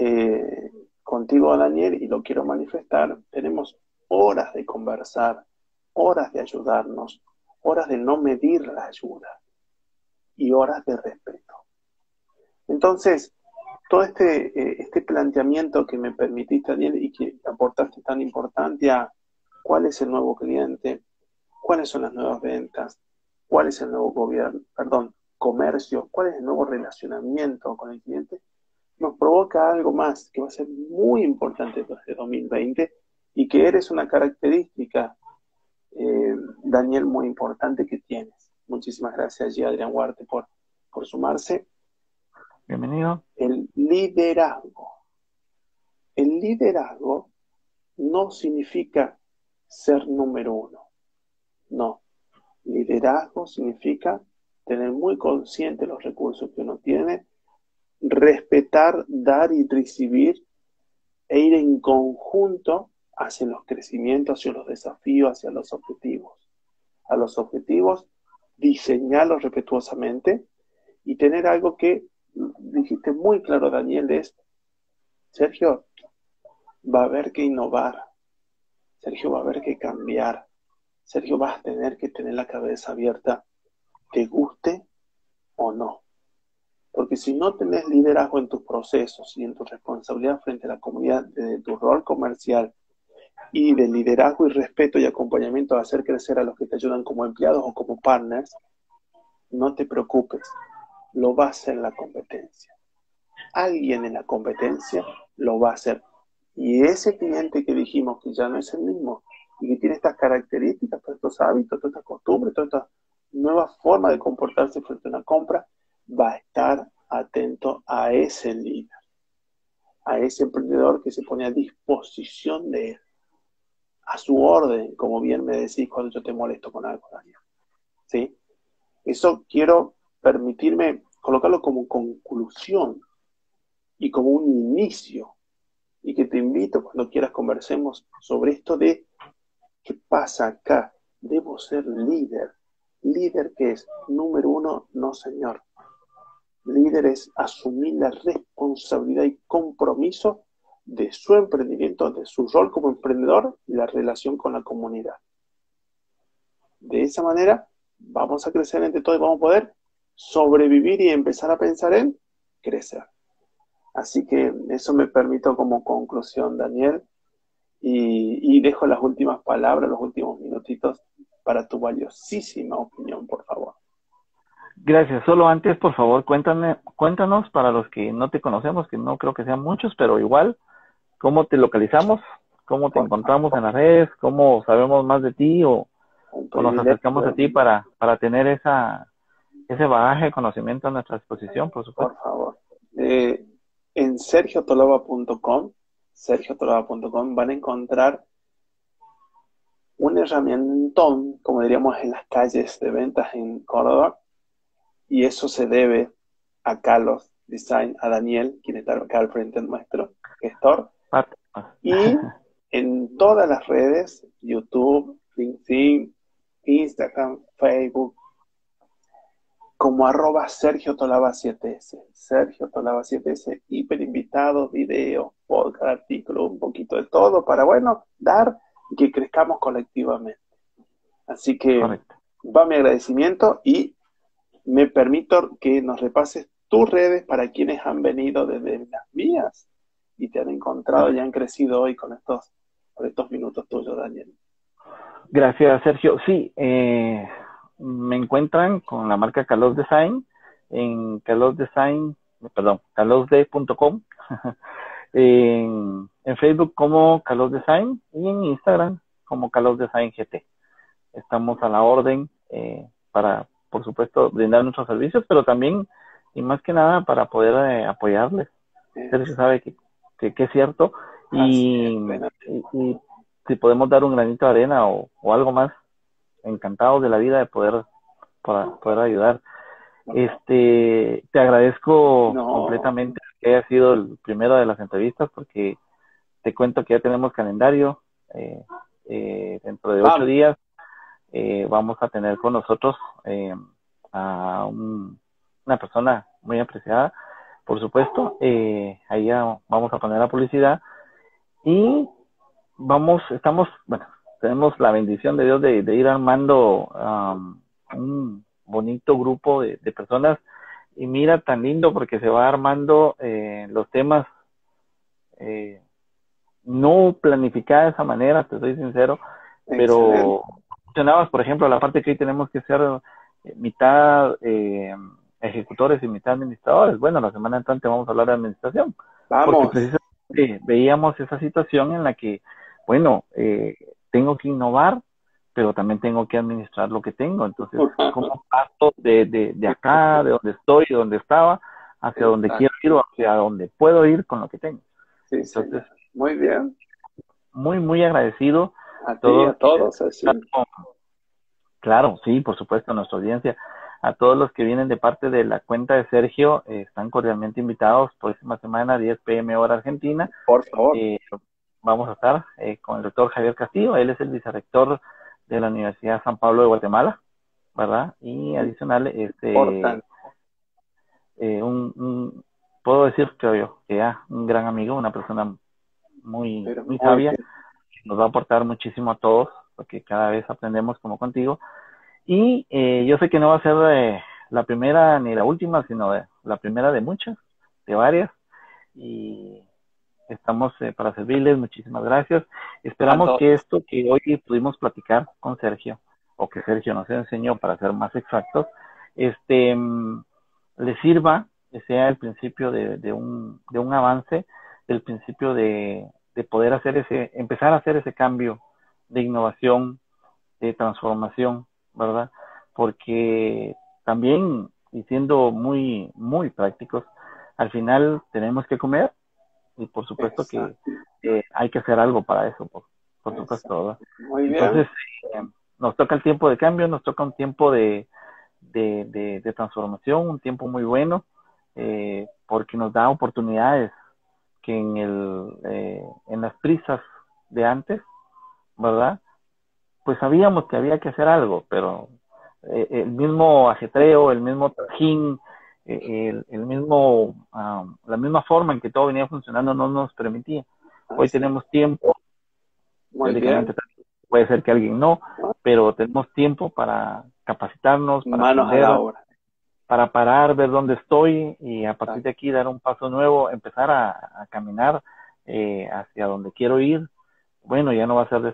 Speaker 3: Eh, contigo, Daniel, y lo quiero manifestar, tenemos horas de conversar, horas de ayudarnos, horas de no medir la ayuda y horas de respeto. Entonces, todo este, eh, este planteamiento que me permitiste, Daniel, y que aportaste tan importante a cuál es el nuevo cliente, cuáles son las nuevas ventas, cuál es el nuevo gobierno, perdón, comercio, cuál es el nuevo relacionamiento con el cliente, nos provoca algo más que va a ser muy importante desde 2020 y que eres una característica eh, Daniel, muy importante que tienes. Muchísimas gracias allí, Adrián Huarte, por, por sumarse.
Speaker 2: Bienvenido.
Speaker 3: El liderazgo. El liderazgo no significa ser número uno. No. Liderazgo significa tener muy consciente los recursos que uno tiene, respetar, dar y recibir e ir en conjunto hacia los crecimientos, hacia los desafíos, hacia los objetivos. A los objetivos, diseñarlos respetuosamente y tener algo que dijiste muy claro, Daniel, es, Sergio, va a haber que innovar, Sergio va a haber que cambiar, Sergio vas a tener que tener la cabeza abierta, te guste o no. Porque si no tenés liderazgo en tus procesos y en tu responsabilidad frente a la comunidad, de tu rol comercial, y de liderazgo y respeto y acompañamiento a hacer crecer a los que te ayudan como empleados o como partners, no te preocupes, lo va a hacer la competencia. Alguien en la competencia lo va a hacer. Y ese cliente que dijimos que ya no es el mismo y que tiene estas características, todos estos hábitos, todas estas costumbres, todas estas nuevas formas de comportarse frente a una compra, va a estar atento a ese líder, a ese emprendedor que se pone a disposición de él a su orden, como bien me decís cuando yo te molesto con algo, Daniel. ¿Sí? Eso quiero permitirme colocarlo como conclusión y como un inicio. Y que te invito cuando quieras conversemos sobre esto de qué pasa acá. Debo ser líder. Líder que es, número uno, no señor. Líder es asumir la responsabilidad y compromiso de su emprendimiento, de su rol como emprendedor y la relación con la comunidad. De esa manera vamos a crecer entre todos y vamos a poder sobrevivir y empezar a pensar en crecer. Así que eso me permito como conclusión, Daniel, y, y dejo las últimas palabras, los últimos minutitos para tu valiosísima opinión, por favor.
Speaker 2: Gracias. Solo antes, por favor, cuéntame, cuéntanos para los que no te conocemos, que no creo que sean muchos, pero igual, ¿Cómo te localizamos? ¿Cómo te encontramos en las redes? ¿Cómo sabemos más de ti o, nos acercamos a ti para, para tener esa, ese bagaje de conocimiento a nuestra disposición, por supuesto?
Speaker 3: Por favor. eh, en sergiotoloba.com, sergiotoloba.com van a encontrar un herramientón, como diríamos en las calles de ventas en Córdoba, y eso se debe a Carlos Design, a Daniel, quien está acá al frente nuestro gestor, y <laughs> en todas las redes, YouTube, LinkedIn, Instagram, Facebook, como arroba Sergio Tolaba 7S. Sergio Tolaba 7S, hiper invitado, video, podcast, artículo, un poquito de todo para, bueno, dar y que crezcamos colectivamente. Así que va mi agradecimiento y me permito que nos repases tus redes para quienes han venido desde las mías y te han encontrado y han crecido hoy con estos, con estos minutos tuyos, Daniel.
Speaker 2: Gracias, Sergio. Sí, eh, me encuentran con la marca Calos Design en Calos Design, perdón, calosde.com, <laughs> en, Facebook como Calos Design y en Instagram como Calos Design GT. Estamos a la orden eh, para, por supuesto, brindar nuestros servicios, pero también y más que nada para poder eh, apoyarles. Sergio sabe que, que, es cierto y, y, si podemos dar un granito de arena o, o algo más, encantados de la vida de poder, para poder ayudar. Este, te agradezco completamente que haya sido el primero de las entrevistas porque te cuento que ya tenemos calendario. Eh, eh, dentro de ocho días eh, vamos a tener con nosotros a una persona muy apreciada, por supuesto. ahí ya vamos a poner la publicidad y vamos, estamos, bueno, tenemos la bendición de Dios de, ir armando un bonito grupo de, personas y mira tan lindo porque se va armando eh, los temas eh, no planificada de esa manera, te soy sincero, pero mencionabas, por ejemplo, la parte que hoy tenemos que ser eh, mitad ejecutores y mitad administradores. Bueno, la semana entrante vamos a hablar de administración. Vamos. Porque precisamente veíamos esa situación en la que, bueno, eh, tengo que innovar, pero también tengo que administrar lo que tengo. Entonces, ¿cómo paso de, de, de acá, de donde estoy, de donde estaba, hacia donde quiero ir o hacia donde puedo ir con lo que tengo?
Speaker 3: Sí, Entonces, muy bien.
Speaker 2: Muy, muy agradecido.
Speaker 3: A, todos, a todos,
Speaker 2: Claro, sí, por supuesto, a nuestra audiencia. A todos los que vienen de parte de la cuenta de Sergio, eh, están cordialmente invitados. Próxima semana, 10 pm hora Argentina.
Speaker 3: Por favor.
Speaker 2: Eh, vamos a estar eh, con el doctor Javier Castillo, él es el vicerrector de la Universidad San Pablo de Guatemala, ¿verdad? Y adicional, este, eh, un, puedo decir, creo yo, que ya un gran amigo, una persona muy, muy sabia, nos va a aportar muchísimo a todos, porque cada vez aprendemos como contigo. Y eh, yo sé que no va a ser eh, la primera ni la última, sino la primera de muchas, de varias. Y estamos eh, para servirles, muchísimas gracias. Esperamos que esto que hoy pudimos platicar con Sergio, o que Sergio nos enseñó para ser más exactos, este, mm, le sirva, que sea el principio de, un, de un avance, el principio de, de poder hacer ese, empezar a hacer ese cambio de innovación, de transformación, ¿verdad? Porque también, y siendo muy, muy prácticos, al final tenemos que comer, y por supuesto que hay que hacer algo para eso, por, supuesto. Muy bien. Entonces, eh, nos toca el tiempo de cambio, nos toca un tiempo de, de, de, transformación, un tiempo muy bueno, eh, porque nos da oportunidades que en, el, eh, en las prisas de antes, ¿verdad? Pues sabíamos que había que hacer algo, pero el mismo ajetreo, el mismo trajín, el, el mismo, la misma forma en que todo venía funcionando no nos permitía. Hoy tenemos tiempo, puede ser que alguien no, pero tenemos tiempo para capacitarnos, para, para parar, ver dónde estoy y a partir de aquí dar un paso nuevo, empezar a, caminar eh, hacia donde quiero ir. Bueno, ya no va a ser de